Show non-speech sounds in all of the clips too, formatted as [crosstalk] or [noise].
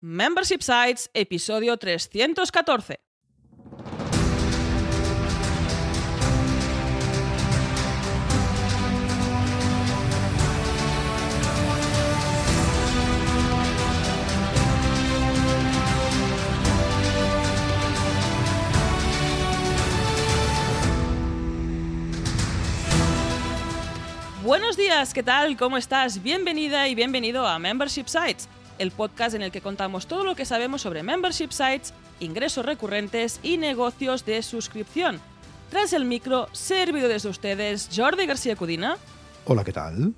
Membership Sites, episodio 314. Buenos días, ¿qué tal? ¿Cómo estás? Bienvenida y bienvenido a Membership Sites, el podcast en el que contamos todo lo que sabemos sobre membership sites, ingresos recurrentes y negocios de suscripción. Tras el micro, servido desde ustedes Jordi García Cudina. Hola, ¿qué tal?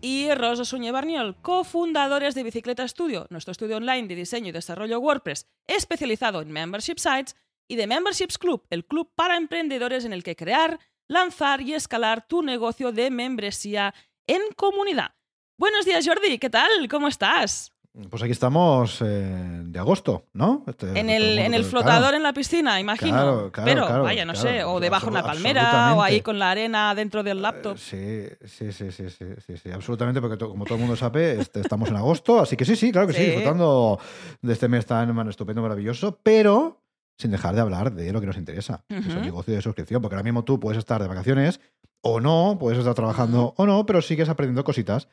Y Rosa Suñé Barniol, cofundadores de Bicicleta Studio, nuestro estudio online de diseño y desarrollo WordPress especializado en membership sites, y de Memberships Club, el club para emprendedores en el que crear, lanzar y escalar tu negocio de membresía en comunidad. Buenos días, Jordi, ¿qué tal? ¿Cómo estás? Pues aquí estamos eh, de agosto, ¿no? Este, en el, en el flotador en la piscina, imagino. Pero, vaya, no sé, o debajo de una palmera, o ahí con la arena dentro del laptop. sí, sí, sí, sí, sí, sí, absolutamente, porque como todo el mundo sabe, este, estamos en agosto, así que sí, sí, claro que sí, disfrutando de este mes tan estupendo, maravilloso, pero sin dejar de hablar de lo que nos interesa, que es el negocio de suscripción, porque ahora mismo tú puedes estar de vacaciones o no, puedes estar trabajando o no, pero sigues aprendiendo cositas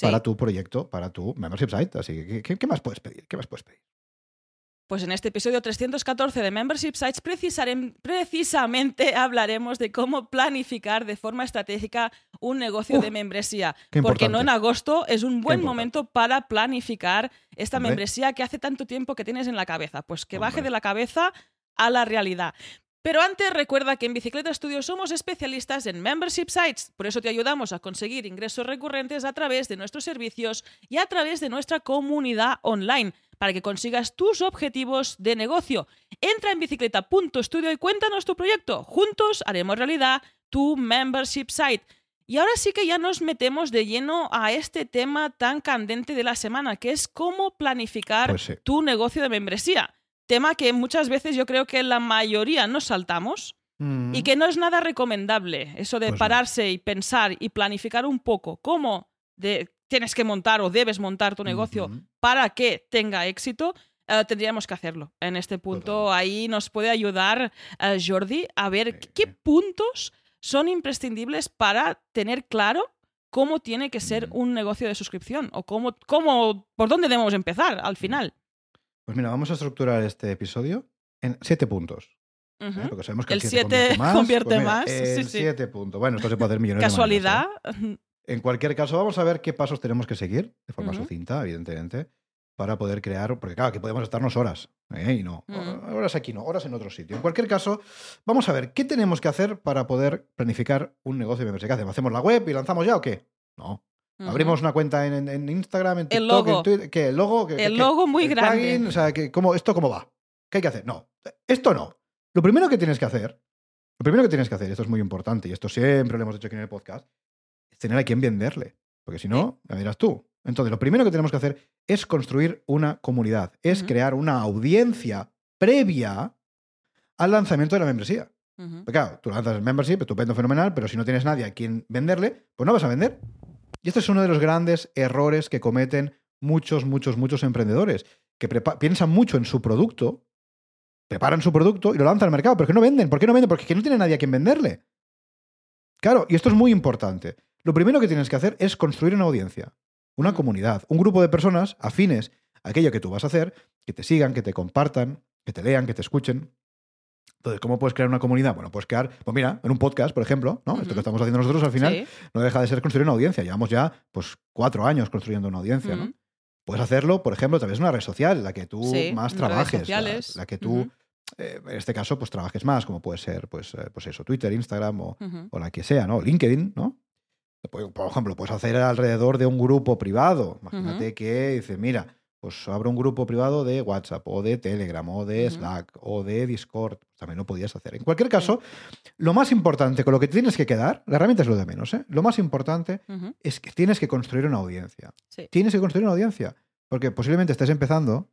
para tu proyecto, para tu membership site. Así que, ¿qué, más puedes pedir? ¿Qué más puedes pedir? Pues en este episodio 314 de Membership Sites precisamente [laughs] hablaremos de cómo planificar de forma estratégica un negocio de membresía. Porque no en agosto es un buen momento para planificar esta membresía que hace tanto tiempo que tienes en la cabeza. Pues que baje de la cabeza a la realidad. Pero antes recuerda que en Bicicleta Studio somos especialistas en membership sites, por eso te ayudamos a conseguir ingresos recurrentes a través de nuestros servicios y a través de nuestra comunidad online para que consigas tus objetivos de negocio. Entra en bicicleta.studio y cuéntanos tu proyecto. Juntos haremos realidad tu membership site. Y ahora sí que ya nos metemos de lleno a este tema tan candente de la semana, que es cómo planificar pues tu negocio de membresía. Tema que muchas veces yo creo que la mayoría nos saltamos y mm. que no es nada recomendable. Eso de Pues no. pararse y pensar y planificar un poco cómo de, tienes que montar o debes montar tu negocio para que tenga éxito, eh, tendríamos que hacerlo. En este punto, Total. ahí nos puede ayudar eh, Jordi a ver Sí. qué puntos son imprescindibles para tener claro cómo tiene que ser un negocio de suscripción o cómo, cómo, por dónde debemos empezar al final. Pues mira, vamos a estructurar este episodio en siete puntos. ¿eh? Porque sabemos que El el siete 7 convierte más. convierte Pues mira, más, sí, El sí. 7 puntos. Bueno, esto se puede hacer millones de Casualidad. ¿eh? En cualquier caso, vamos a ver qué pasos tenemos que seguir, de forma Ujú. sucinta, evidentemente, para poder crear, porque claro, que podemos estarnos horas, ¿eh? y no, Mm. horas aquí no, horas en otro sitio. En cualquier caso, vamos a ver qué tenemos que hacer para poder planificar un negocio de membresía. ¿Qué hacemos? ¿Hacemos la web y lanzamos ya o qué? No. Abrimos una cuenta en, Instagram, en El TikTok, logo. en Twitter. ¿Qué? ¿El logo? ¿Qué- El qué- logo muy el grande. plugin? o sea, que, ¿cómo, ¿esto cómo va? ¿Qué hay que hacer? No. Esto no. Lo primero que tienes que hacer, lo primero que tienes que hacer, esto es muy importante, y esto siempre lo hemos hecho aquí en el podcast, es tener a quien venderle. Porque si no, ya dirás tú. Entonces, lo primero que tenemos que hacer es construir una comunidad, es crear una audiencia previa al lanzamiento de la membresía. Ujú. Porque claro, tú lanzas el membership, estupendo, fenomenal, pero si no tienes nadie a quien venderle, pues no vas a vender. Y este es uno de los grandes errores que cometen muchos, muchos, muchos emprendedores, que piensan mucho en su producto, preparan su producto y lo lanzan al mercado, pero que no venden. ¿Por qué no venden? Porque no tiene nadie a quien venderle. Claro, y esto es muy importante. Lo primero que tienes que hacer es construir una audiencia, una comunidad, un grupo de personas afines a aquello que tú vas a hacer, que te sigan, que te compartan, que te lean, que te escuchen. Entonces, ¿cómo puedes crear una comunidad? Bueno, puedes crear, pues mira, en un podcast, por ejemplo, ¿no? Esto que estamos haciendo nosotros al final Sí. no deja de ser construir una audiencia. Llevamos ya, pues, cuatro años construyendo una audiencia, ¿no? Puedes hacerlo, por ejemplo, a través de una red social, la que tú Sí, más trabajes, la- la, que tú, Ujú. eh, en este caso, pues trabajes más, como puede ser, pues, eh, pues eso, Twitter, Instagram o, o la que sea, ¿no? LinkedIn, ¿no? Por por ejemplo, puedes hacer alrededor de un grupo privado. Imagínate que dices, mira, pues abro un grupo privado de WhatsApp o de Telegram o de. Slack o de Discord. También lo podías hacer. En cualquier caso, lo más importante con lo que tienes que quedar, la herramienta es lo de menos, ¿eh? Lo más importante es que tienes que construir una audiencia. Sí. Tienes que construir una audiencia. Porque posiblemente estés empezando.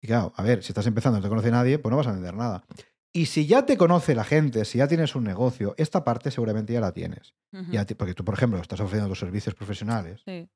Y claro, a ver, si estás empezando y no te conoce nadie, pues no vas a vender nada. Y si ya te conoce la gente, si ya tienes un negocio, esta parte seguramente ya la tienes. Ujú. Ya te- porque tú, por ejemplo, estás ofreciendo tus servicios profesionales. Sí.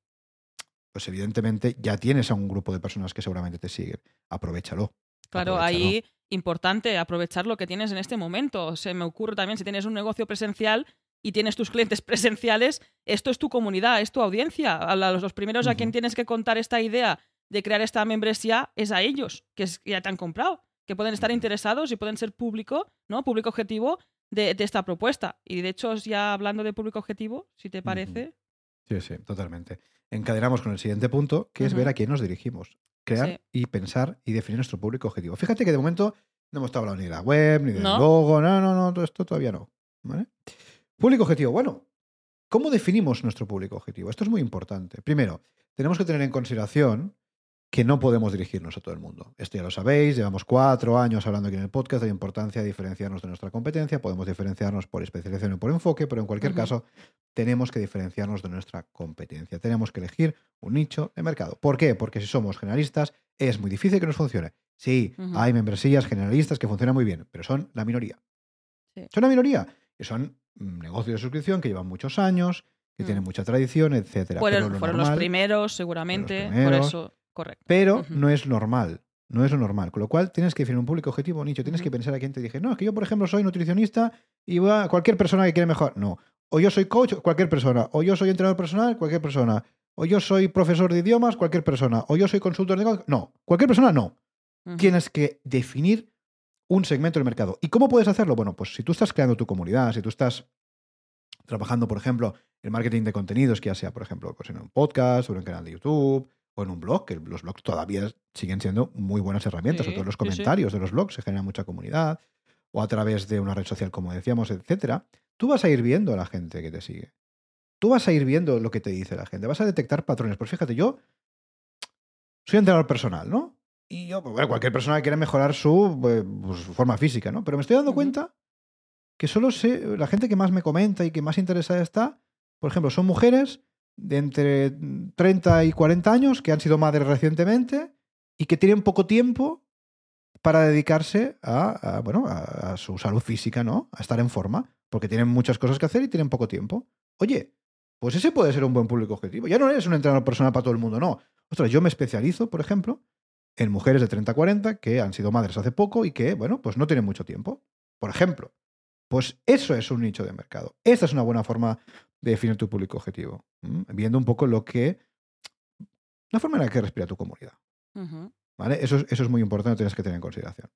Pues evidentemente ya tienes a un grupo de personas que seguramente te siguen. Aprovechalo. Claro, ahí importante aprovechar lo que tienes en este momento. Se me ocurre también si tienes un negocio presencial y tienes tus clientes [laughs] presenciales, esto es tu comunidad, es tu audiencia. A los primeros a quien tienes que contar esta idea de crear esta membresía es a ellos, que, ya te han comprado, que pueden estar interesados y pueden ser público, ¿no? Público objetivo de, esta propuesta. Y de hecho, ya hablando de público objetivo, si te parece. Sí, sí, totalmente encadenamos con el siguiente punto, que es ver a quién nos dirigimos. Crear y pensar y definir nuestro público objetivo. Fíjate que de momento no hemos hablado ni de la web, ni del logo, no, no, no, todo esto todavía no. Público objetivo. Bueno, ¿cómo definimos nuestro público objetivo? Esto es muy importante. Primero, tenemos que tener en consideración que no podemos dirigirnos a todo el mundo. Esto ya lo sabéis, llevamos cuatro años hablando aquí en el podcast de la importancia de diferenciarnos de nuestra competencia. Podemos diferenciarnos por especialización y por enfoque, pero en cualquier caso tenemos que diferenciarnos de nuestra competencia. Tenemos que elegir un nicho de mercado. ¿Por qué? Porque si somos generalistas es muy difícil que nos funcione. Sí, hay membresías generalistas que funcionan muy bien, pero son la minoría. Son la minoría. Y son mm, negocios de suscripción que llevan muchos años, que tienen mm. mucha tradición, etcétera. Fueron, los primeros, seguramente, por eso Correcto. Pero no es normal. No es lo normal. Con lo cual tienes que definir un público objetivo, nicho. Tienes que pensar a quién te dije, no, es que yo, por ejemplo, soy nutricionista y va a cualquier persona que quiere mejor. No. O yo soy coach, cualquier persona. O yo soy entrenador personal, cualquier persona. O yo soy profesor de idiomas, cualquier persona. O yo soy consultor de No. Cualquier persona, no. Tienes que definir un segmento del mercado. ¿Y cómo puedes hacerlo? Bueno, pues si tú estás creando tu comunidad, si tú estás trabajando, por ejemplo, en marketing de contenidos, que ya sea, por ejemplo, pues en un podcast o en un canal de YouTube o en un blog, que los blogs todavía siguen siendo muy buenas herramientas, o todos los comentarios de los blogs se genera mucha comunidad, o a través de una red social, como decíamos, etcétera, tú vas a ir viendo a la gente que te sigue. Tú vas a ir viendo lo que te dice la gente, vas a detectar patrones. Pues fíjate, yo soy entrenador personal, ¿no? Y yo, pues, bueno, cualquier persona que quiera mejorar su, pues, pues, forma física, ¿no? Pero me estoy dando cuenta que solo sé, la gente que más me comenta y que más interesada está, por ejemplo, son mujeres de entre 30 y 40 años que han sido madres recientemente y que tienen poco tiempo para dedicarse a, bueno, a, su salud física, ¿no? A estar en forma, porque tienen muchas cosas que hacer y tienen poco tiempo. Oye, pues ese puede ser un buen público objetivo. Ya no eres un entrenador personal para todo el mundo, no. Ostras, yo me especializo, por ejemplo, en mujeres de 30 a 40 que han sido madres hace poco y que, bueno, pues no tienen mucho tiempo. Por ejemplo, pues eso es un nicho de mercado. Esta es una buena forma de definir tu público objetivo, viendo un poco lo que... la forma en la que respira tu comunidad. ¿Vale? Eso, eso es muy importante, tienes que tener en consideración.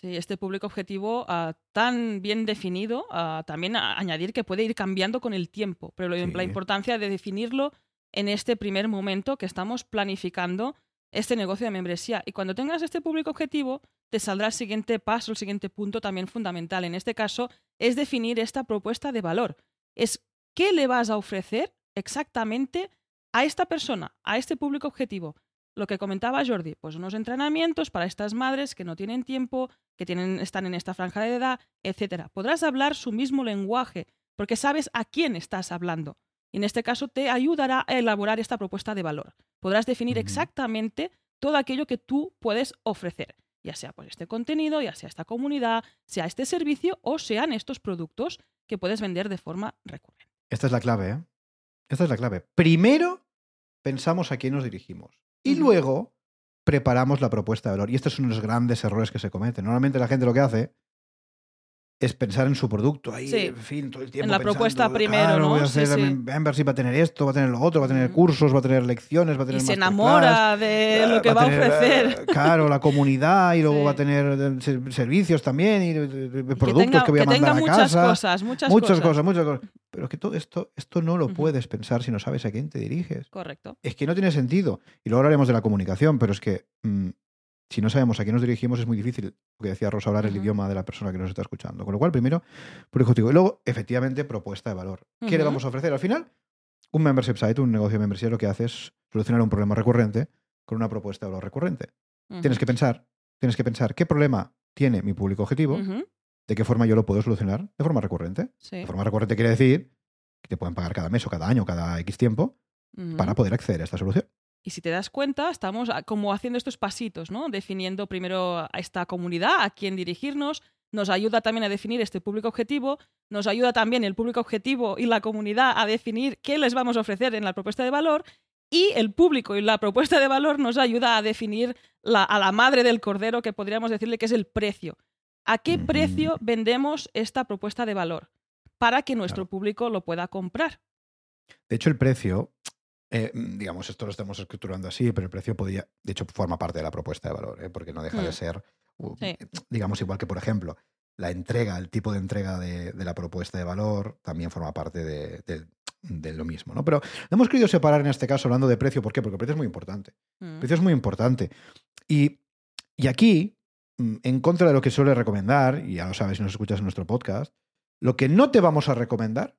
Sí, este público objetivo ah, tan bien definido, ah, también añadir que puede ir cambiando con el tiempo, pero la importancia de definirlo en este primer momento que estamos planificando este negocio de membresía. Y cuando tengas este público objetivo, te saldrá el siguiente paso, el siguiente punto también fundamental. En este caso, es definir esta propuesta de valor. Es qué le vas a ofrecer exactamente a esta persona, a este público objetivo. Lo que comentaba Jordi, pues unos entrenamientos para estas madres que no tienen tiempo, que tienen, están en esta franja de edad, etc. Podrás hablar su mismo lenguaje, porque sabes a quién estás hablando. Y en este caso te ayudará a elaborar esta propuesta de valor. Podrás definir exactamente todo aquello que tú puedes ofrecer, ya sea pues este contenido, ya sea esta comunidad, sea este servicio o sean estos productos que puedes vender de forma recurrente. Esta es la clave, ¿eh? Esta es la clave. Primero pensamos a quién nos dirigimos y luego preparamos la propuesta de valor. Y estos son los grandes errores que se cometen. Normalmente la gente lo que hace es pensar en su producto ahí, en fin, todo el tiempo. En la propuesta primero, ¿no? Voy a hacer sí, va a tener esto, va a tener lo otro, va a tener cursos, va a tener lecciones, va a tener. Y se enamora de lo que va a, ofrecer. Claro, la comunidad y luego va a tener servicios también y productos que, voy a mandar a muchas Cosas, muchas, muchas cosas. Muchas cosas. Pero es que todo esto, esto no lo puedes pensar si no sabes a quién te diriges. Correcto. Es que no tiene sentido. Y luego hablaremos de la comunicación, pero es que. Mm, si no sabemos a quién nos dirigimos, es muy difícil, porque decía Rosa, hablar el idioma de la persona que nos está escuchando. Con lo cual, primero, por ejecutivo. Y luego, efectivamente, propuesta de valor. ¿Qué le vamos a ofrecer? Al final, un membership site, un negocio de membresía, lo que hace es solucionar un problema recurrente con una propuesta de valor recurrente. Tienes que pensar, tienes que pensar qué problema tiene mi público objetivo, de qué forma yo lo puedo solucionar de forma recurrente. De forma recurrente quiere decir que te pueden pagar cada mes o cada año, cada X tiempo, para poder acceder a esta solución. Y si te das cuenta, estamos como haciendo estos pasitos, ¿no? Definiendo primero a esta comunidad, a quién dirigirnos, nos ayuda también a definir este público objetivo, nos ayuda también el público objetivo y la comunidad a definir qué les vamos a ofrecer en la propuesta de valor y el público y la propuesta de valor nos ayuda a definir a la madre del cordero, que podríamos decirle que es el precio. ¿A qué precio vendemos esta propuesta de valor? Para que nuestro público lo pueda comprar. De hecho, el precio, eh, digamos, esto lo estamos escriturando así, pero el precio podría, de hecho, forma parte de la propuesta de valor, ¿eh? porque no deja de mm. ser, digamos, igual que, por ejemplo, la entrega, el tipo de entrega de, la propuesta de valor también forma parte de, de lo mismo, ¿no? Pero hemos querido separar en este caso hablando de precio. ¿Por qué? Porque el precio es muy importante. El mm. precio es muy importante. Y, aquí, mm, en contra de lo que suele recomendar, y ya lo sabes si nos escuchas en nuestro podcast, lo que no te vamos a recomendar,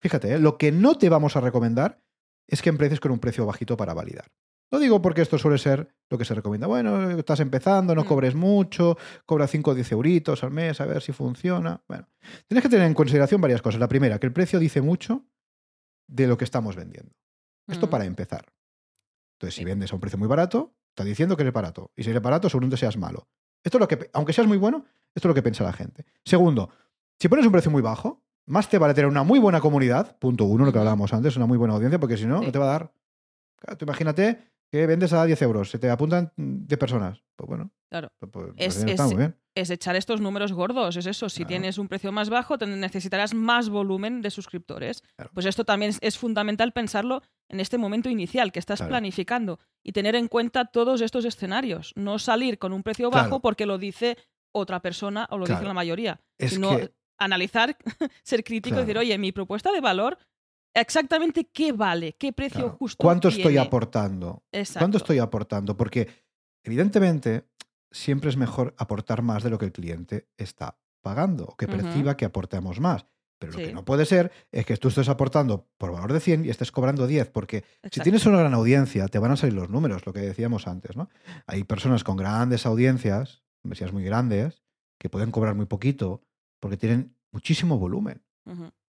fíjate, ¿eh? lo que no te vamos a recomendar es que empieces con un precio bajito para validar. Lo digo porque esto suele ser lo que se recomienda. Bueno, estás empezando, no mm. cobres mucho, cobra 5 o 10 euritos al mes, a ver si funciona. Bueno, tienes que tener en consideración varias cosas. La primera, que el precio dice mucho de lo que estamos vendiendo. Esto mm. para empezar. Entonces, si vendes a un precio muy barato, está diciendo que eres barato. Y si eres barato, seguramente seas malo. Esto es lo que, aunque seas muy bueno, esto es lo que piensa la gente. Segundo, si pones un precio muy bajo, más te vale tener una muy buena comunidad, punto uno, lo que hablábamos antes, una muy buena audiencia, porque si no, no te va a dar. tú imagínate que vendes a 10 euros, se te apuntan 10 personas. Pues bueno. Claro. Pues, pues, pues es, echar estos números gordos, es eso. Si tienes un precio más bajo, necesitarás más volumen de suscriptores. Pues esto también es, fundamental pensarlo en este momento inicial que estás planificando y tener en cuenta todos estos escenarios. No salir con un precio bajo porque lo dice otra persona o lo dice la mayoría. sino analizar, [laughs] ser crítico y decir, oye, mi propuesta de valor exactamente qué vale, qué precio justo. ¿Cuánto estoy aportando? ¿Cuánto estoy aportando? Porque evidentemente siempre es mejor aportar más de lo que el cliente está pagando o que perciba que aportamos más. Pero lo que no puede ser es que tú estés aportando por valor de 100 y estés cobrando 10, porque si tienes una gran audiencia, te van a salir los números, lo que decíamos antes, ¿no? Hay personas con grandes audiencias, mesías muy grandes, que pueden cobrar muy poquito porque tienen muchísimo volumen.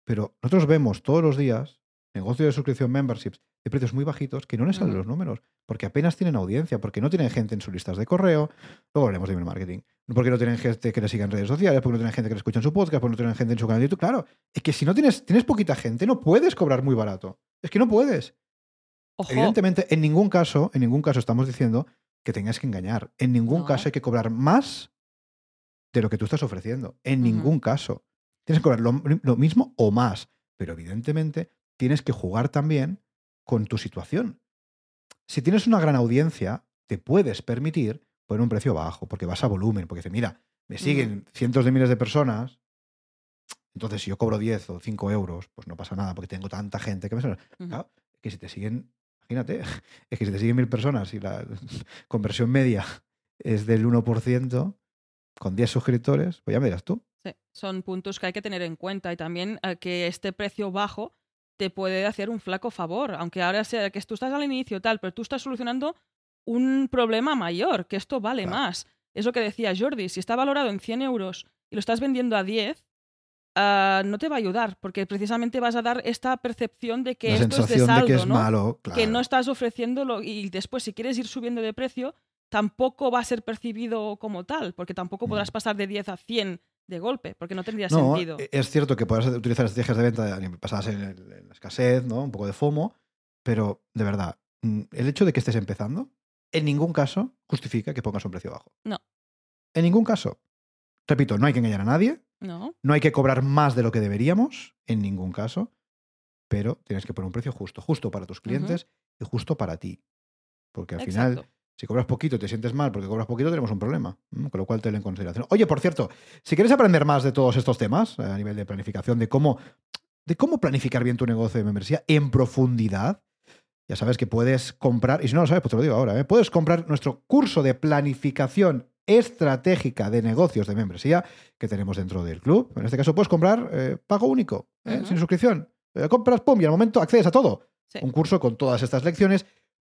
Pero nosotros vemos todos los días negocios de suscripción memberships de precios muy bajitos que no les salen los números, porque apenas tienen audiencia, porque no tienen gente en sus listas de correo, luego hablaremos de email marketing, porque no tienen gente que les siga en redes sociales, porque no tienen gente que les escucha en su podcast, porque no tienen gente en su canal de YouTube. Claro, es que si no tienes, tienes poquita gente, no puedes cobrar muy barato. Es que no puedes. Evidentemente, en ningún caso, en ningún caso estamos diciendo que tengas que engañar. En ningún caso hay que cobrar más de lo que tú estás ofreciendo. En ningún caso. Tienes que cobrar lo, mismo o más. Pero evidentemente tienes que jugar también con tu situación. Si tienes una gran audiencia, te puedes permitir poner un precio bajo, porque vas a volumen, porque dices, mira, me siguen cientos de miles de personas, entonces si yo cobro 10 o 5 euros, pues no pasa nada, porque tengo tanta gente que me suena. Claro, que si te siguen, imagínate, [laughs] es que si te siguen mil personas y la [laughs] conversión media es del 1%, con 10 suscriptores, pues ya me dirás tú. Sí, son puntos que hay que tener en cuenta y también eh, que este precio bajo te puede hacer un flaco favor, aunque ahora sea que tú estás al inicio tal, pero tú estás solucionando un problema mayor, que esto vale más. Es lo que decía Jordi, si está valorado en 100 euros y lo estás vendiendo a 10, ah, no te va a ayudar, porque precisamente vas a dar esta percepción de que esto es de saldo, que es ¿no? malo, que no estás ofreciéndolo y después si quieres ir subiendo de precio, tampoco va a ser percibido como tal, porque tampoco podrás mm. pasar de 10 a 100 de golpe, porque no tendría sentido. E, es cierto que puedes utilizar estrategias de venta basadas en, en, la escasez, ¿no? un poco de FOMO, pero de verdad, mm, el hecho de que estés empezando, en ningún caso justifica que pongas un precio bajo. No. En ningún caso. Repito, no hay que engañar a nadie. No. No hay que cobrar más de lo que deberíamos, en ningún caso. Pero tienes que poner un precio justo, justo para tus clientes y justo para ti. Porque al final si cobras poquito y te sientes mal porque cobras poquito, tenemos un problema. Con lo cual, tenlo en consideración. Oye, por cierto, si quieres aprender más de todos estos temas, eh, a nivel de planificación, de cómo, de cómo planificar bien tu negocio de membresía en profundidad, ya sabes que puedes comprar, y si no lo sabes, pues te lo digo ahora, ¿eh? puedes comprar nuestro curso de planificación estratégica de negocios de membresía que tenemos dentro del club. En este caso, puedes comprar eh, pago único, sin suscripción. compras, pum, y al momento accedes a todo. Un curso con todas estas lecciones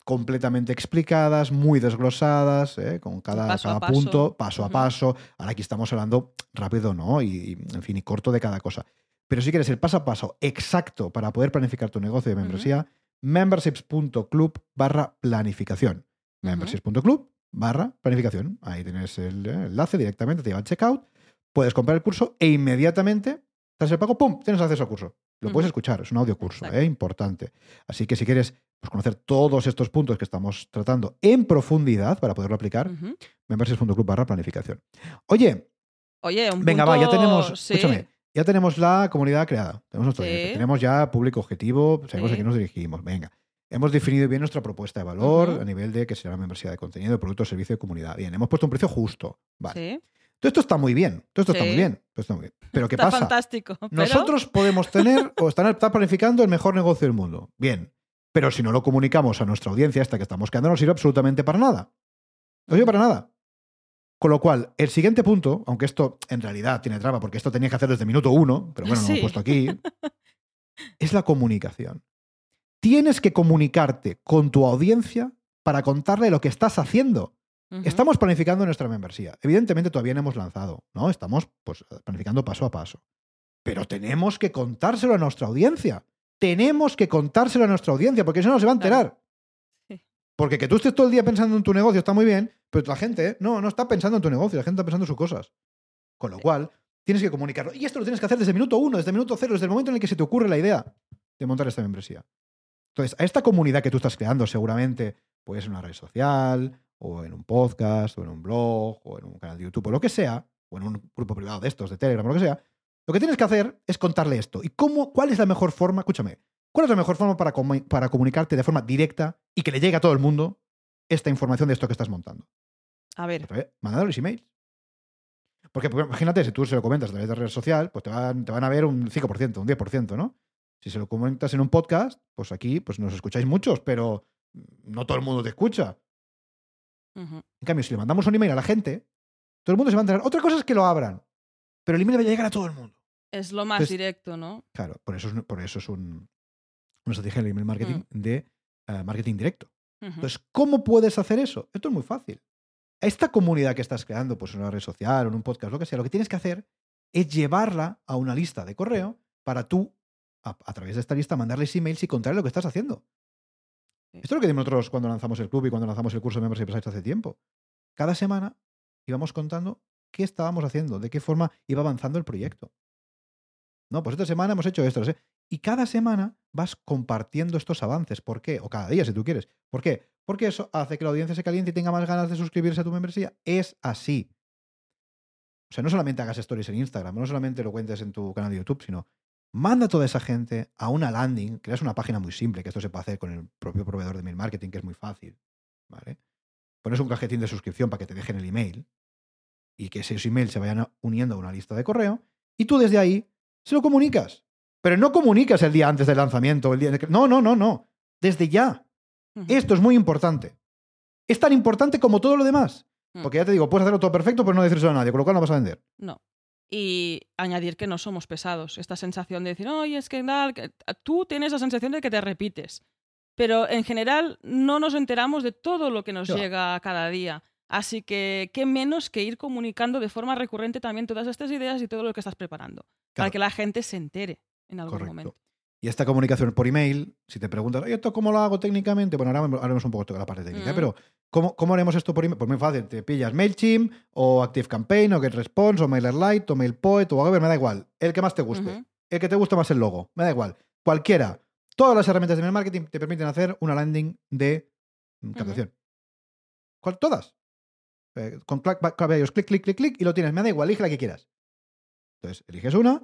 completamente explicadas, muy desglosadas, ¿eh? con cada, punto, paso a paso. Ahora aquí estamos hablando rápido, ¿no? Y, en fin, y corto de cada cosa. Pero si quieres el paso a paso exacto para poder planificar tu negocio de membresía, memberships.club barra planificación. Memberships.club barra planificación. Ahí tienes el eh, enlace directamente, te lleva al checkout, puedes comprar el curso e inmediatamente, tras el pago, ¡pum!, tienes acceso al curso. Lo puedes escuchar, es un audio curso, ¿eh? importante. Así que si quieres pues, conocer todos estos puntos que estamos tratando en profundidad para poderlo aplicar, uh barra planificación. Oye, Oye, un venga, va, ya tenemos, escúchame, ya tenemos la comunidad creada, tenemos, tenemos ya público objetivo, sabemos a qué nos dirigimos, venga. Hemos definido bien nuestra propuesta de valor a nivel de que será una membresía de contenido, de producto, servicio de comunidad. Bien, hemos puesto un precio justo. Vale. Todo esto está muy bien. Todo esto está muy bien. está muy bien. [laughs] Pero ¿qué está pasa? fantástico. Nosotros podemos tener o [laughs] estar, planificando el mejor negocio del mundo. Bien. Pero si no lo comunicamos a nuestra audiencia, hasta que estamos quedando, no sirve absolutamente para nada. No sirve para nada. Con lo cual, el siguiente punto, aunque esto en realidad tiene traba, porque esto tenía que hacer desde minuto uno, pero bueno, no lo he puesto aquí, [laughs] es la comunicación. Tienes que comunicarte con tu audiencia para contarle lo que estás haciendo. Estamos planificando nuestra membresía. Evidentemente todavía no hemos lanzado, ¿no? Estamos pues, planificando paso a paso. Pero tenemos que contárselo a nuestra audiencia. Tenemos que contárselo a nuestra audiencia, porque si no, se va a enterar. Porque que tú estés todo el día pensando en tu negocio está muy bien, pero la gente no, no está pensando en tu negocio, la gente está pensando en sus cosas. Con lo cual, tienes que comunicarlo. Y esto lo tienes que hacer desde el minuto uno, desde el minuto cero, desde el momento en el que se te ocurre la idea de montar esta membresía. Entonces, a esta comunidad que tú estás creando, seguramente, pues en una red social, o en un podcast, o en un blog, o en un canal de YouTube, o lo que sea, o en un grupo privado de estos, de Telegram, o lo que sea, lo que tienes que hacer es contarle esto. ¿Y cómo, cuál es la mejor forma? Escúchame, ¿cuál es la mejor forma para, para comunicarte de forma directa y que le llegue a todo el mundo esta información de esto que estás montando? A ver. Mandándoles emails. Porque pues, imagínate, si tú se lo comentas a través de red social, pues te van, te van a ver un 5%, un 10%, ¿no? Si se lo comentas en un podcast, pues aquí pues nos escucháis muchos, pero no todo el mundo te escucha. En cambio, si le mandamos un email a la gente, todo el mundo se va a enterar. Otra cosa es que lo abran, pero el email va a llegar a todo el mundo. Es lo más directo, ¿no? Claro, por eso es, por eso es un, una estrategia el email marketing mm. de eh, marketing directo. Entonces, ¿cómo puedes hacer eso? Esto es muy fácil. Esta comunidad que estás creando, pues en una red social o en un podcast, lo que sea, lo que tienes que hacer es llevarla a una lista de correo para tú, a, través de esta lista, mandarles emails y contarles lo que estás haciendo. Esto es lo que dimos nosotros cuando lanzamos el club y cuando lanzamos el curso de Membership Sites hace tiempo. Cada semana íbamos contando qué estábamos haciendo, de qué forma iba avanzando el proyecto. No, pues esta semana hemos hecho esto. Y cada semana vas compartiendo estos avances. ¿Por qué? O cada día, si tú quieres. ¿Por qué? Porque eso hace que la audiencia se caliente y tenga más ganas de suscribirse a tu membresía. Es así. O sea, no solamente hagas stories en Instagram, no solamente lo cuentes en tu canal de YouTube, sino Manda a toda esa gente a una landing, creas una página muy simple, que esto se puede hacer con el propio proveedor de mail marketing, que es muy fácil. ¿vale? Pones un cajetín de suscripción para que te dejen el email y que esos emails se vayan uniendo a una lista de correo y tú desde ahí se lo comunicas. Pero no comunicas el día antes del lanzamiento. El día No, no, no, no. Desde ya. Esto es muy importante. Es tan importante como todo lo demás. Mm. Porque ya te digo, puedes hacerlo todo perfecto, pero no decírselo a nadie, con lo cual no vas a vender. No y añadir que no somos pesados. Esta sensación de decir, oye, es que tú tienes la sensación de que te repites. Pero en general no nos enteramos de todo lo que nos llega cada día. Así que qué menos que ir comunicando de forma recurrente también todas estas ideas y todo lo que estás preparando. Para que la gente se entere en algún momento. Y esta comunicación por email, si te preguntas, ¿y esto cómo lo hago técnicamente? Bueno, ahora haremos un poco de la parte técnica, mm. pero ¿cómo, ¿cómo, haremos esto por email? Pues muy fácil, te pillas MailChimp o ActiveCampaign o GetResponse o MailerLite o MailPoet o whatever, me da igual, el que más te guste, el que te guste más el logo, me da igual, cualquiera. Todas las herramientas de email marketing te permiten hacer una landing de captación. ¿Cuál? Todas. Eh, con clic, clic, clic, clic, clic y lo tienes, me da igual, elige la que quieras. Entonces, eliges una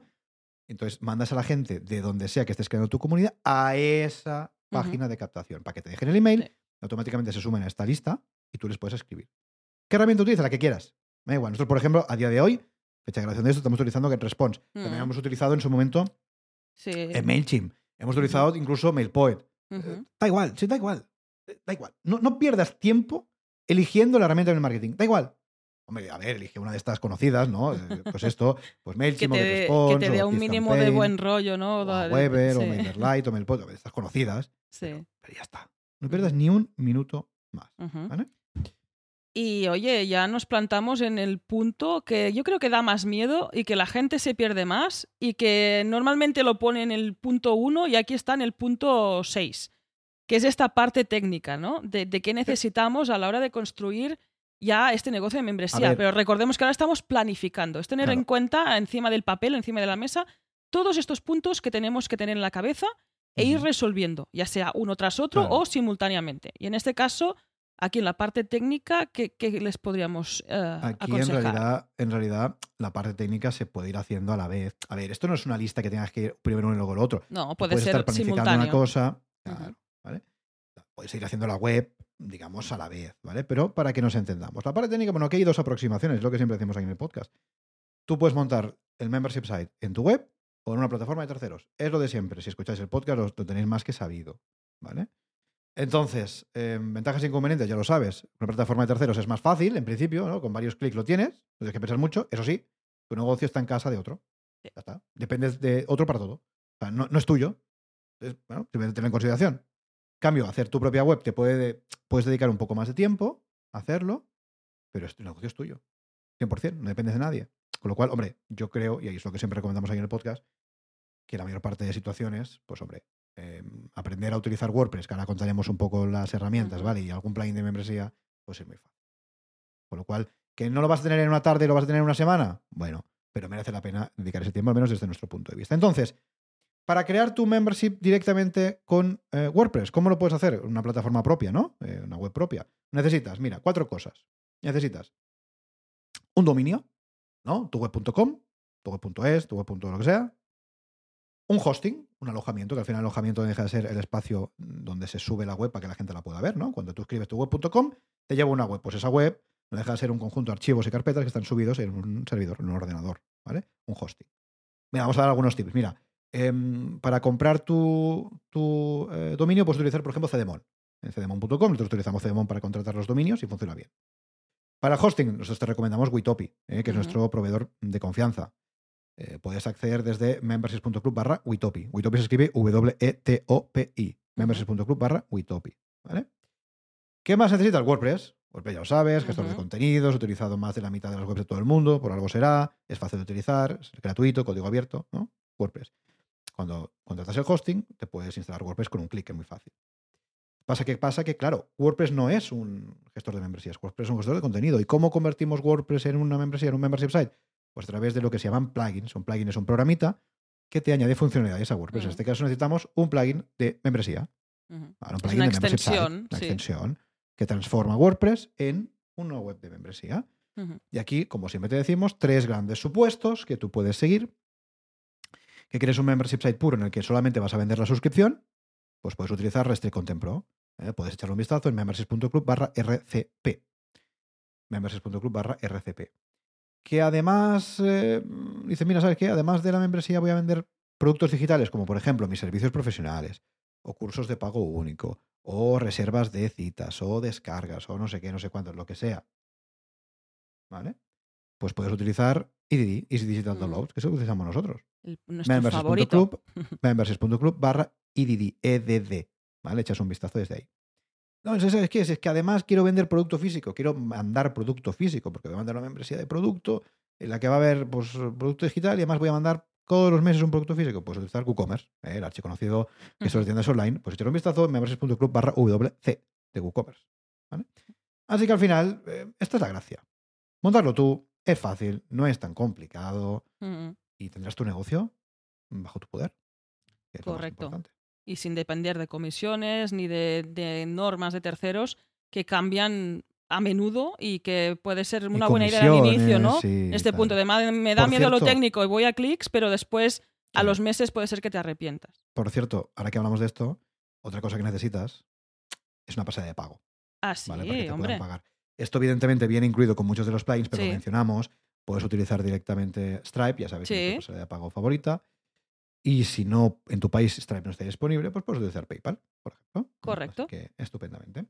entonces mandas a la gente de donde sea que estés creando tu comunidad a esa página de captación para que te dejen el email, automáticamente se sumen a esta lista y tú les puedes escribir. ¿Qué herramienta utilizas? La que quieras. Me da igual. Nosotros, por ejemplo, a día de hoy, fecha de grabación de esto, estamos utilizando GetResponse. También mm. hemos utilizado en su momento eh, MailChimp. Hemos utilizado incluso MailPoet. Eh, da igual, sí, da igual. Eh, da igual. No, no pierdas tiempo eligiendo la herramienta de marketing. Da igual. Hombre, a ver, elige una de estas conocidas, ¿no? Eh, pues esto, pues [laughs] MailChimp, que te, que te dé un mínimo de buen rollo, ¿no? O Weber, o MailerLite, o MailPoint, estas conocidas. Sí. Pero, ya está. No pierdas ni un minuto más. ¿vale? Y oye, ya nos plantamos en el punto que yo creo que da más miedo y que la gente se pierde más y que normalmente lo pone en el punto 1 y aquí está en el punto 6, que es esta parte técnica, ¿no? De, de qué necesitamos a la hora de construir ya este negocio de membresía. Pero recordemos que ahora estamos planificando. Es tener en cuenta encima del papel, encima de la mesa, todos estos puntos que tenemos que tener en la cabeza e ir resolviendo, ya sea uno tras otro o simultáneamente. Y en este caso, aquí en la parte técnica, ¿qué, les podríamos uh, Aquí en realidad, en realidad la parte técnica se puede ir haciendo a la vez. A ver, esto no es una lista que tengas que ir primero uno y luego el otro. No, puede ser estar planificando una cosa, ¿vale? Puedes ir haciendo la web, digamos, a la vez, ¿vale? Pero para que nos entendamos. La parte técnica, bueno, aquí hay dos aproximaciones, es lo que siempre decimos aquí en el podcast. Tú puedes montar el membership site en tu web o en una plataforma de terceros. Es lo de siempre. Si escucháis el podcast, lo, tenéis más que sabido, ¿vale? Entonces, em, ventajas e inconvenientes, ya lo sabes. Una plataforma de terceros es más fácil, en principio, ¿no? Con varios clics lo tienes, no tienes que pensar mucho. Eso sí, tu negocio está en casa de otro. Ya está. Dependes de otro para todo. no, es tuyo. Entonces, bueno, tener en consideración. Cambio, hacer tu propia web te puede, puedes dedicar un poco más de tiempo a hacerlo, pero el negocio es tuyo. 100%, no dependes de nadie. Con lo cual, hombre, yo creo, y es lo que siempre recomendamos aquí en el podcast, que la mayor parte de situaciones, pues hombre, em, aprender a utilizar WordPress, que ahora contaremos un poco las herramientas, ¿vale? Y algún plugin de membresía, pues es muy fácil. Con lo cual, que no lo vas a tener en una tarde, lo vas a tener en una semana, bueno, pero merece la pena dedicar ese tiempo, al menos desde nuestro punto de vista. Entonces, para crear tu membership directamente con eh, WordPress, ¿cómo lo puedes hacer? Una plataforma propia, ¿no? Eh, una web propia. Necesitas, mira, cuatro cosas. Necesitas un dominio, ¿no? Tu web.com, tu web.es, tu web. lo que sea. Un hosting, un alojamiento, que al final el alojamiento deja de ser el espacio donde se sube la web para que la gente la pueda ver, ¿no? Cuando tú escribes tu web.com, te lleva una web. Pues esa web no deja de ser un conjunto de archivos y carpetas que están subidos en un servidor, en un ordenador, ¿vale? Un hosting. Mira, vamos a dar algunos tips. Mira, em, para comprar tu, tu eh, dominio puedes utilizar, por ejemplo, Cdemon. En cdemon.com nosotros utilizamos Cdemon para contratar los dominios y funciona bien. Para hosting, nosotros te recomendamos Witopi, eh, que es nuestro proveedor de confianza. Eh, puedes acceder desde membership.club barra Witopi. Witopi se escribe W-E-T-O-P-I. Membership.club barra Witopi. ¿Vale? ¿Qué más necesitas? WordPress. WordPress ya lo sabes, gestor de contenidos, utilizado más de la mitad de las webs de todo el mundo, por algo será, es fácil de utilizar, es gratuito, código abierto, ¿no? WordPress. Cuando contratas el hosting, te puedes instalar WordPress con un clic, es muy fácil. Pasa que pasa que, claro, WordPress no es un gestor de membresías, WordPress es un gestor de contenido. ¿Y cómo convertimos WordPress en una membresía, en un membership site? Pues a través de lo que se llaman plugins. Un plugin es un programita que te añade funcionalidades a WordPress. En este caso necesitamos un plugin de membresía. un plugin una de extensión, una extensión que transforma WordPress en una web de membresía. Y aquí, como siempre te decimos, tres grandes supuestos que tú puedes seguir. Que quieres un membership site puro en el que solamente vas a vender la suscripción, pues puedes utilizar Restrict Content Pro. ¿eh? Puedes echarle un vistazo en membership.club barra RCP. Membership.club barra RCP. Que además, eh, dice, mira, ¿sabes qué? Además de la membresía voy a vender productos digitales como por ejemplo mis servicios profesionales o cursos de pago único o reservas de citas o descargas o no sé qué, no sé cuánto, lo que sea. ¿Vale? Pues puedes utilizar EDD, Easy Digital Downloads, que es lo que utilizamos nosotros. Membership.club membership.club barra EDD, EDD. ¿Vale? Echas un vistazo desde ahí. No, es que, es que además quiero vender producto físico, quiero mandar producto físico, porque voy a mandar una membresía de producto en la que va a haber pues, producto digital y además voy a mandar todos los meses un producto físico. Pues utilizar WooCommerce, ¿eh? el archiconocido que son las tiendas online. Pues echar un vistazo en membership.club barra WC de WooCommerce. ¿vale? Así que al final, eh, esta es la gracia. Montarlo tú es fácil, no es tan complicado y tendrás tu negocio bajo tu poder. Correcto. Y sin depender de comisiones ni de, normas de terceros que cambian a menudo y que puede ser una buena idea al inicio, ¿no? este punto de me da miedo lo técnico y voy a clics, pero después a los meses puede ser que te arrepientas. Por cierto, ahora que hablamos de esto, otra cosa que necesitas es una pasada de pago. Ah, sí, hombre. Esto evidentemente viene incluido con muchos de los plugins, pero lo mencionamos. Puedes utilizar directamente Stripe, ya sabes, que es tu pasada de pago favorita. Y si no, en tu país Stripe no está disponible, pues puedes utilizar PayPal, por ejemplo. Correcto. que estupendamente.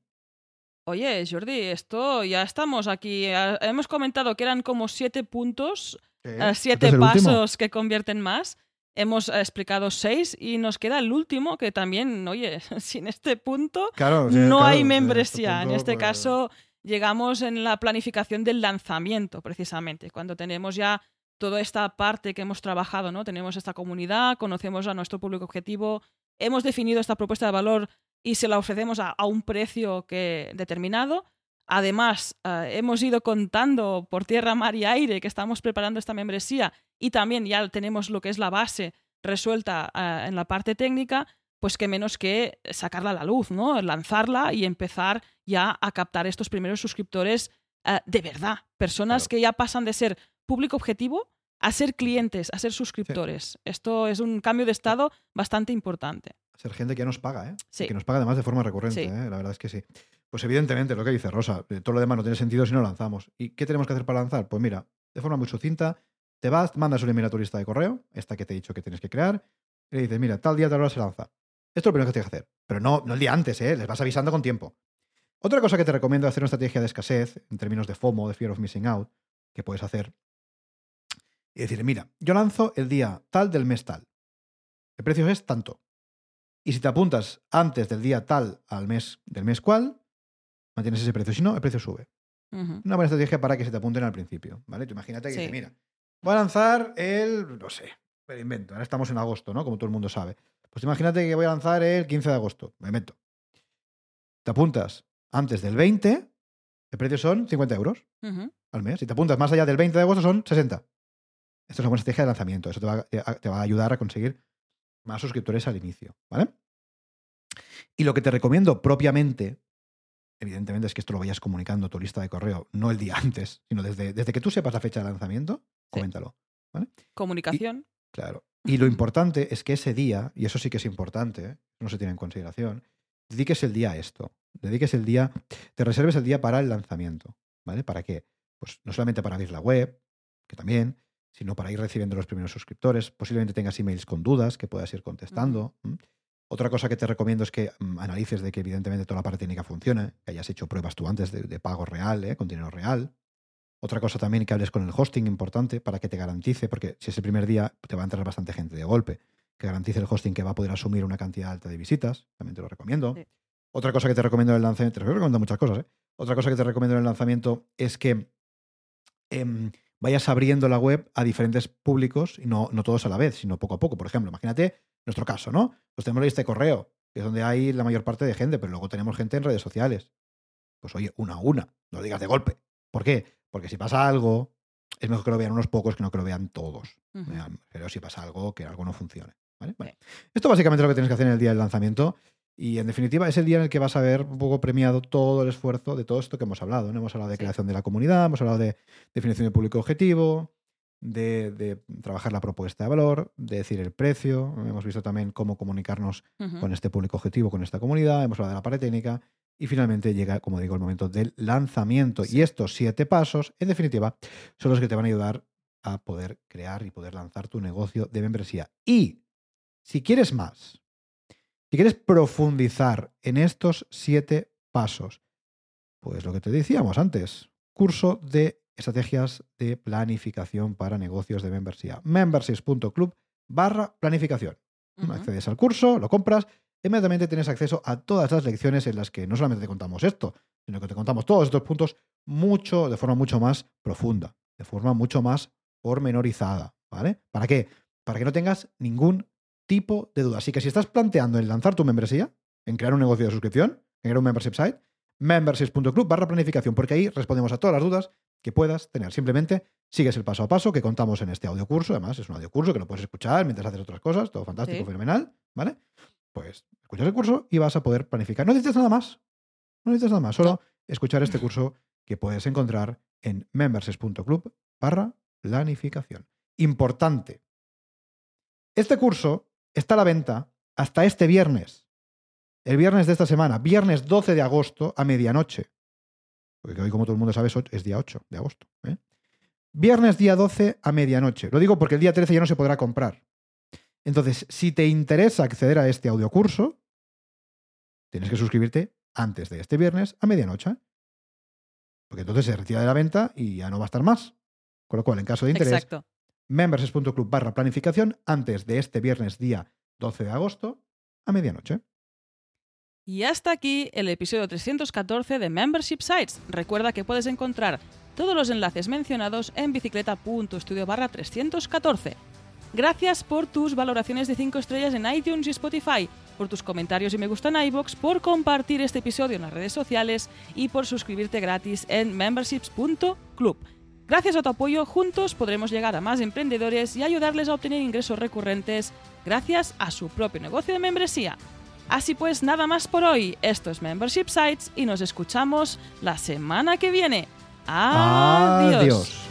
Oye, Jordi, esto ya estamos aquí. Hemos comentado que eran como siete puntos, ah, siete pasos que convierten más. Hemos explicado seis y nos queda el último, que también, oye, [laughs] sin este punto no hay este membresía. en este pues caso, llegamos en la planificación del lanzamiento, precisamente, cuando tenemos ya toda esta parte que hemos trabajado, ¿no? Tenemos esta comunidad, conocemos a nuestro público objetivo, hemos definido esta propuesta de valor y se la ofrecemos a, un precio que, determinado. Además, eh, hemos ido contando por tierra, mar y aire que estamos preparando esta membresía y también ya tenemos lo que es la base resuelta eh, en la parte técnica. Pues qué menos que sacarla a la luz, ¿no? Lanzarla y empezar ya a captar estos primeros suscriptores eh, de verdad. Personas que ya pasan de ser público objetivo a ser clientes, a ser suscriptores. Esto es un cambio de estado bastante importante. Ser gente que nos paga, ¿eh? Sí. Que nos paga además de forma recurrente, ¿eh? La verdad es que sí. Pues evidentemente, lo que dice Rosa, eh, todo lo demás no tiene sentido si no lanzamos. ¿Y qué tenemos que hacer para lanzar? Pues mira, de forma muy sucinta, te vas, mandas una email a tu lista de correo, esta que te he dicho que tienes que crear, y le dices, mira, tal día, tal hora se lanza. Esto es lo primero que tienes que hacer. Pero no, no el día antes, ¿eh? Les vas avisando con tiempo. Otra cosa que te recomiendo es hacer una estrategia de escasez, en términos de FOMO, de Fear of Missing Out, que puedes hacer. Y decirle, mira, yo lanzo el día tal del mes tal. El precio es tanto. Y si te apuntas antes del día tal al mes del mes cual, mantienes ese precio. Si no, el precio sube. Una buena estrategia para que se te apunten al principio. ¿Vale? Tú imagínate que dices, mira, voy a lanzar el, no sé, el invento. Ahora estamos en agosto, ¿no? Como todo el mundo sabe. Pues imagínate que voy a lanzar el 15 de agosto. Me invento. Te apuntas antes del 20, el precio son 50 euros al mes. Si te apuntas más allá del 20 de agosto, son 60. Esto es una buena estrategia de lanzamiento. Eso te va, te va a ayudar a conseguir más suscriptores al inicio. ¿Vale? Y lo que te recomiendo propiamente evidentemente es que esto lo vayas comunicando a tu lista de correo, no el día [laughs] antes, sino desde, desde que tú sepas la fecha de lanzamiento, coméntalo. Comunicación. claro. Y lo importante es que ese día, y eso sí que es importante, no se tiene en consideración, dediques el día a esto. Dediques el día, te reserves el día para el lanzamiento. ¿Vale? ¿Para qué? Pues no solamente para abrir la web, que también, sino para ir recibiendo los primeros suscriptores. Posiblemente tengas emails con dudas que puedas ir contestando. Otra cosa que te recomiendo es que mm, analices de que evidentemente toda la parte técnica funcione, que hayas hecho pruebas tú antes de, pago real, ¿eh? con dinero real. Otra cosa también que hables con el hosting importante para que te garantice, porque si es el primer día te va a entrar bastante gente de golpe, que garantice el hosting que va a poder asumir una cantidad alta de visitas, también te lo recomiendo. Otra cosa que te recomiendo en el lanzamiento, te recomiendo muchas cosas, ¿eh? Otra cosa que te recomiendo en el lanzamiento es que em, vayas abriendo la web a diferentes públicos y no, no todos a la vez, sino poco a poco. Por ejemplo, imagínate nuestro caso, ¿no? Pues tenemos la lista de correo, que es donde hay la mayor parte de gente, pero luego tenemos gente en redes sociales. Pues oye, una a una, no lo digas de golpe. ¿Por qué? Porque si pasa algo, es mejor que lo vean unos pocos que no que lo vean todos. Pero si pasa algo, que algo no funcione. ¿vale? Esto básicamente es lo que tienes que hacer en el día del lanzamiento. Y en definitiva es el día en el que vas a ver un poco premiado todo el esfuerzo de todo esto que hemos hablado. ¿no? Hemos hablado de creación de la comunidad, hemos hablado de definición de público objetivo, de, trabajar la propuesta de valor, de decir el precio. Hemos visto también cómo comunicarnos con este público objetivo, con esta comunidad. Hemos hablado de la parte técnica. Y finalmente llega, como digo, el momento del lanzamiento. Y estos siete pasos, en definitiva, son los que te van a ayudar a poder crear y poder lanzar tu negocio de membresía. Y si quieres más, si quieres profundizar en estos siete pasos, pues lo que te decíamos antes, curso de estrategias de planificación para negocios de membresía. memberships.club barra planificación. Accedes al curso, lo compras, inmediatamente tienes acceso a todas las lecciones en las que no solamente te contamos esto, sino que te contamos todos estos puntos mucho, de forma mucho más profunda, de forma mucho más pormenorizada. ¿Vale? ¿Para qué? Para que no tengas ningún tipo de duda. Así que si estás planteando en lanzar tu membresía, en crear un negocio de suscripción, en crear un membership site, memberships.club barra planificación, porque ahí respondemos a todas las dudas que puedas tener. Simplemente sigues el paso a paso que contamos en este audio curso. Además, es un audio curso que lo puedes escuchar mientras haces otras cosas. Todo fantástico, fenomenal. ¿Vale? Pues escuchas el curso y vas a poder planificar. No necesitas nada más. No necesitas nada más. Solo escuchar este curso que puedes encontrar en memberships.club barra planificación. Importante. Este curso está a la venta hasta este viernes. El viernes de esta semana, viernes 12 de agosto a medianoche. Porque hoy, como todo el mundo sabe, es día 8 de agosto. ¿eh? Viernes día 12 a medianoche. Lo digo porque el día 13 ya no se podrá comprar. Entonces, si te interesa acceder a este audiocurso, tienes que suscribirte antes de este viernes a medianoche. Porque entonces se retira de la venta y ya no va a estar más. Con lo cual, en caso de interés, members.club barra planificación antes de este viernes día 12 de agosto a medianoche. Y hasta aquí el episodio 314 de Membership Sites. Recuerda que puedes encontrar todos los enlaces mencionados en bicicleta.studio barra 314. Gracias por tus valoraciones de 5 estrellas en iTunes y Spotify, por tus comentarios y me gusta en iBox, por compartir este episodio en las redes sociales y por suscribirte gratis en memberships.club. Gracias a tu apoyo, juntos podremos llegar a más emprendedores y ayudarles a obtener ingresos recurrentes gracias a su propio negocio de membresía. Así pues, nada más por hoy. Esto es Membership Sites y nos escuchamos la semana que viene. Adiós.